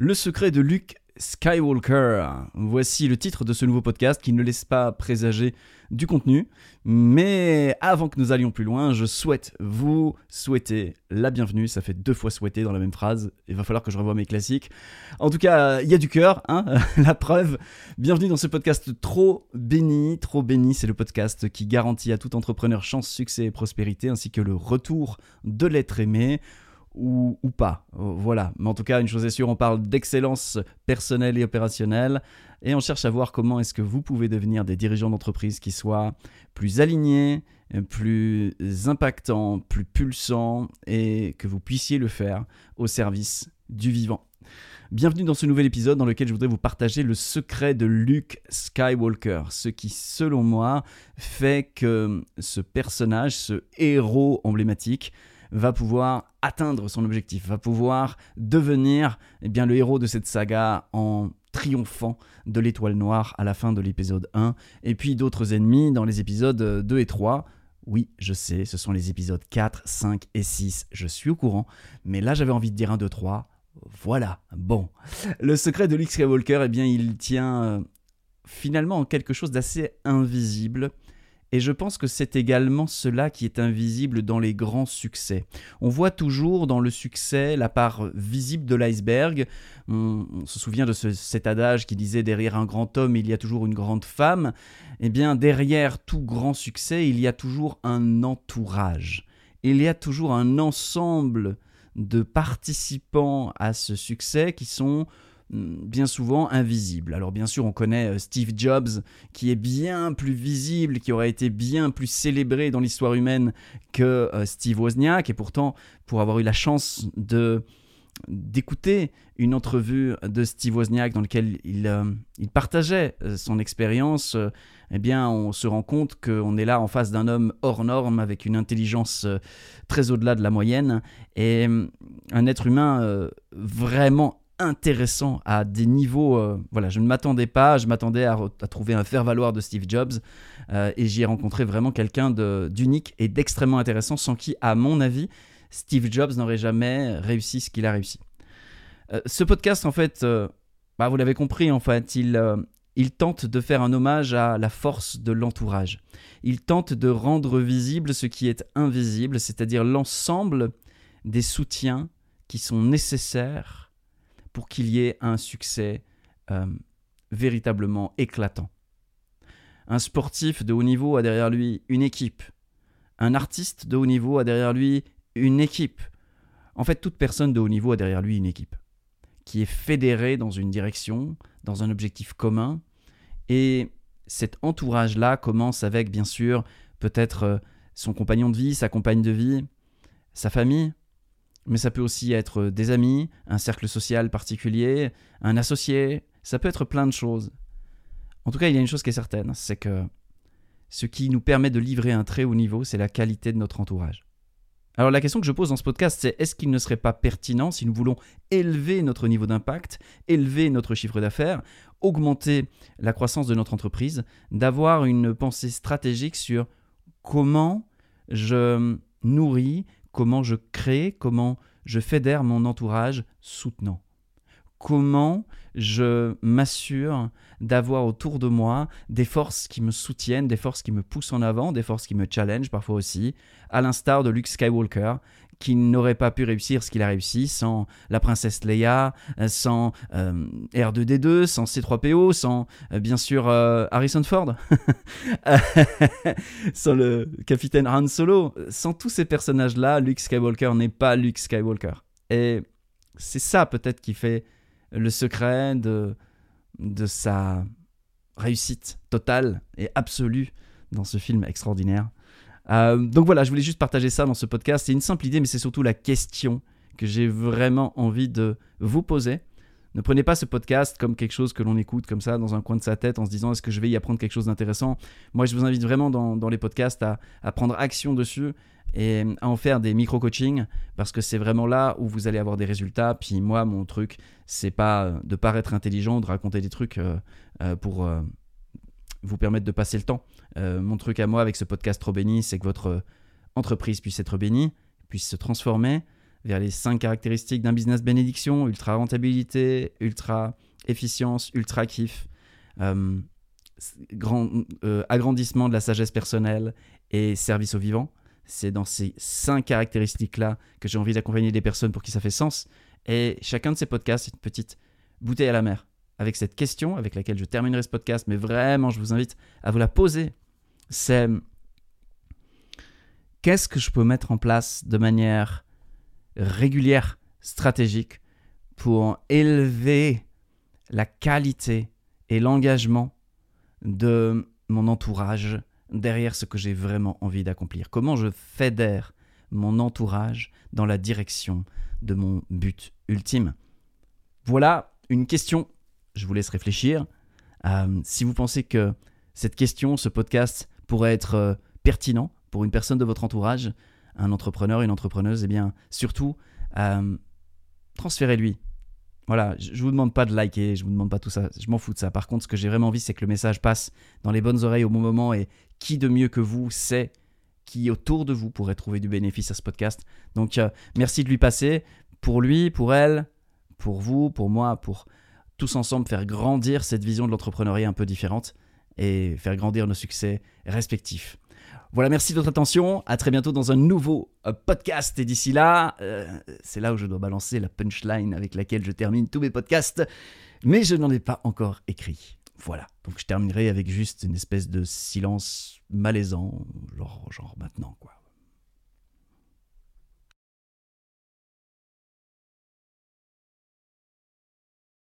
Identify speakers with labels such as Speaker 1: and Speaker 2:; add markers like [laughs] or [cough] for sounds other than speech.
Speaker 1: Le secret de Luke Skywalker. Voici le titre de ce nouveau podcast qui ne laisse pas présager du contenu. Mais avant que nous allions plus loin, je souhaite vous souhaiter la bienvenue. Ça fait deux fois souhaiter dans la même phrase. Il va falloir que je revoie mes classiques. En tout cas, il y a du cœur, hein [laughs] la preuve. Bienvenue dans ce podcast trop béni, trop béni. C'est le podcast qui garantit à tout entrepreneur chance, succès et prospérité, ainsi que le retour de l'être aimé ou, pas. Euh, voilà. Mais en tout cas, une chose est sûre, on parle d'excellence personnelle et opérationnelle et on cherche à voir comment est-ce que vous pouvez devenir des dirigeants d'entreprise qui soient plus alignés, plus impactants, plus pulsants et que vous puissiez le faire au service du vivant. Bienvenue dans ce nouvel épisode dans lequel je voudrais vous partager le secret de Luke Skywalker, ce qui selon moi fait que ce personnage, ce héros emblématique, va pouvoir atteindre son objectif, va pouvoir devenir eh bien, le héros de cette saga en triomphant de l'étoile noire à la fin de l'épisode 1, et puis d'autres ennemis dans les épisodes 2 et 3. Oui, je sais, ce sont les épisodes 4, 5 et 6, je suis au courant, mais là j'avais envie de dire 1, 2, 3. Voilà, bon. Le secret de Luke Skywalker, eh bien, il tient euh, finalement en quelque chose d'assez invisible, et je pense que c'est également cela qui est invisible dans les grands succès. On voit toujours dans le succès la part visible de l'iceberg. On, se souvient de cet adage qui disait derrière un grand homme, il y a toujours une grande femme. Eh bien, derrière tout grand succès, il y a toujours un entourage. Il y a toujours un ensemble de participants à ce succès qui sont bien souvent invisible. Alors bien sûr, on connaît euh, Steve Jobs, qui est bien plus visible, qui aurait été bien plus célébré dans l'histoire humaine que euh, Steve Wozniak, et pourtant, pour avoir eu la chance de d'écouter une entrevue de Steve Wozniak dans laquelle il, euh, il partageait son expérience, eh bien, on se rend compte qu'on est là en face d'un homme hors norme, avec une intelligence très au-delà de la moyenne, et un être humain vraiment intéressant à des niveaux. Euh, voilà, je ne m'attendais pas, je m'attendais à, trouver un faire-valoir de Steve Jobs euh, et j'y ai rencontré vraiment quelqu'un d'unique et d'extrêmement intéressant sans qui, à mon avis, Steve Jobs n'aurait jamais réussi ce qu'il a réussi. Euh, ce podcast, en fait, bah, vous l'avez compris, en fait, il, il tente de faire un hommage à la force de l'entourage. Il tente de rendre visible ce qui est invisible, c'est-à-dire l'ensemble des soutiens qui sont nécessaires pour qu'il y ait un succès euh, véritablement éclatant. Un sportif de haut niveau a derrière lui une équipe. Un artiste de haut niveau a derrière lui une équipe. En fait, toute personne de haut niveau a derrière lui une équipe qui est fédérée dans une direction, dans un objectif commun. Et cet entourage-là commence avec, bien sûr, peut-être euh, son compagnon de vie, sa compagne de vie, sa famille, mais ça peut aussi être des amis, un cercle social particulier, un associé, ça peut être plein de choses. En tout cas, il y a une chose qui est certaine, c'est que ce qui nous permet de livrer un très haut niveau, c'est la qualité de notre entourage. Alors la question que je pose dans ce podcast, c'est est-ce qu'il ne serait pas pertinent, si nous voulons élever notre niveau d'impact, élever notre chiffre d'affaires, augmenter la croissance de notre entreprise, d'avoir une pensée stratégique sur comment je nourris, comment je crée, comment je fédère mon entourage soutenant. Comment je m'assure d'avoir autour de moi des forces qui me soutiennent, des forces qui me poussent en avant, des forces qui me challengent parfois aussi, à l'instar de Luke Skywalker, qui n'aurait pas pu réussir ce qu'il a réussi sans la princesse Leia, euh, sans euh, R2D2, sans C3PO, sans euh, bien sûr Harrison Ford, [laughs] sans le capitaine Han Solo. Sans tous ces personnages-là, Luke Skywalker n'est pas Luke Skywalker. Et c'est ça peut-être qui fait le secret de, de sa réussite totale et absolue dans ce film extraordinaire. Euh, donc voilà, je voulais juste partager ça dans ce podcast. C'est une simple idée, mais c'est surtout la question que j'ai vraiment envie de vous poser. Ne prenez pas ce podcast comme quelque chose que l'on écoute comme ça dans un coin de sa tête en se disant est-ce que je vais y apprendre quelque chose d'intéressant? Moi, je vous invite vraiment dans, les podcasts à, prendre action dessus et à en faire des micro-coachings parce que c'est vraiment là où vous allez avoir des résultats. Puis moi, mon truc, c'est pas de paraître intelligent, de raconter des trucs euh, euh, pour vous permettre de passer le temps. Euh, mon truc à moi avec ce podcast trop béni, c'est que votre entreprise puisse être bénie, puisse se transformer vers les cinq caractéristiques d'un business bénédiction ultra rentabilité, ultra efficience, ultra kiff, euh, grand, euh, agrandissement de la sagesse personnelle et service au vivant. C'est dans ces cinq caractéristiques-là que j'ai envie d'accompagner des personnes pour qui ça fait sens. Et chacun de ces podcasts, c'est une petite bouteille à la mer. Avec cette question, avec laquelle je terminerai ce podcast, mais vraiment, je vous invite à vous la poser. C'est qu'est-ce que je peux mettre en place de manière régulière, stratégique, pour élever la qualité et l'engagement de mon entourage derrière ce que j'ai vraiment envie d'accomplir? Comment je fédère mon entourage dans la direction de mon but ultime? Voilà une question. Je vous laisse réfléchir. Euh, si vous pensez que cette question, ce podcast pourrait être euh, pertinent pour une personne de votre entourage, un entrepreneur, une entrepreneuse, eh bien surtout, euh, transférez-lui voilà, je vous demande pas de liker, je vous demande pas tout ça, je m'en fous de ça. Par contre, ce que j'ai vraiment envie, c'est que le message passe dans les bonnes oreilles au bon moment et qui de mieux que vous sait qui autour de vous pourrait trouver du bénéfice à ce podcast. Donc merci de lui passer, pour lui, pour elle, pour vous, pour moi, pour tous ensemble faire grandir cette vision de l'entrepreneuriat un peu différente et faire grandir nos succès respectifs. Voilà, merci de votre attention. À très bientôt dans un nouveau euh, podcast. Et d'ici là, euh, c'est là où je dois balancer la punchline avec laquelle je termine tous mes podcasts. Mais je n'en ai pas encore écrit. Voilà. Donc je terminerai avec juste une espèce de silence malaisant, genre, genre maintenant, quoi.